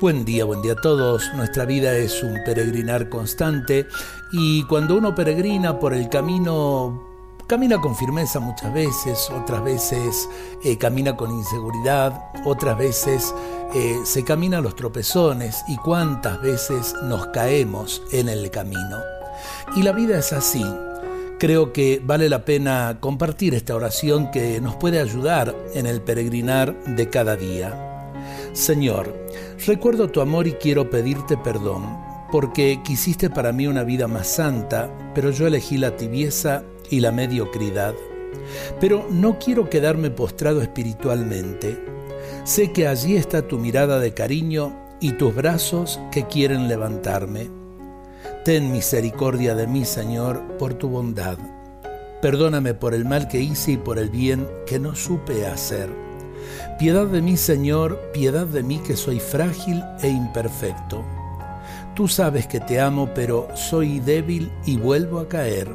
Buen día, buen día a todos. Nuestra vida es un peregrinar constante y cuando uno peregrina por el camino, camina con firmeza muchas veces, otras veces eh, camina con inseguridad, otras veces eh, se camina los tropezones y cuántas veces nos caemos en el camino. Y la vida es así. Creo que vale la pena compartir esta oración que nos puede ayudar en el peregrinar de cada día. Señor, recuerdo tu amor y quiero pedirte perdón, porque quisiste para mí una vida más santa, pero yo elegí la tibieza y la mediocridad. Pero no quiero quedarme postrado espiritualmente. Sé que allí está tu mirada de cariño y tus brazos que quieren levantarme. Ten misericordia de mí, Señor, por tu bondad. Perdóname por el mal que hice y por el bien que no supe hacer. Piedad de mí, Señor, piedad de mí que soy frágil e imperfecto. Tú sabes que te amo, pero soy débil y vuelvo a caer.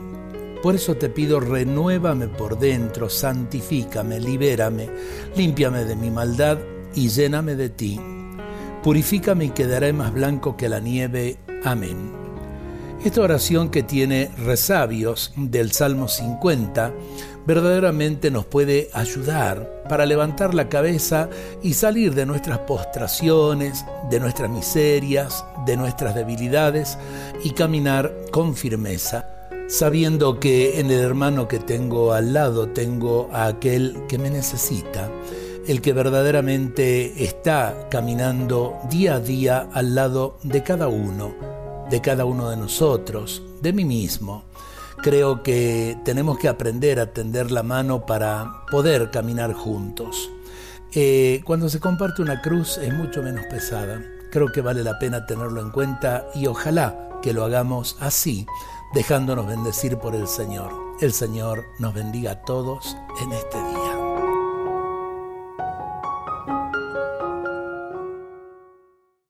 Por eso te pido, renuévame por dentro, santifícame, libérame, límpiame de mi maldad y lléname de ti. Purifícame y quedaré más blanco que la nieve. Amén. Esta oración que tiene resabios del Salmo 50 verdaderamente nos puede ayudar para levantar la cabeza y salir de nuestras postraciones, de nuestras miserias, de nuestras debilidades y caminar con firmeza, sabiendo que en el hermano que tengo al lado tengo a aquel que me necesita, el que verdaderamente está caminando día a día al lado de cada uno, de cada uno de nosotros, de mí mismo creo que tenemos que aprender a tender la mano para poder caminar juntos. Eh, cuando se comparte una cruz es mucho menos pesada. Creo que vale la pena tenerlo en cuenta y ojalá que lo hagamos así, dejándonos bendecir por el Señor. El Señor nos bendiga a todos en este día.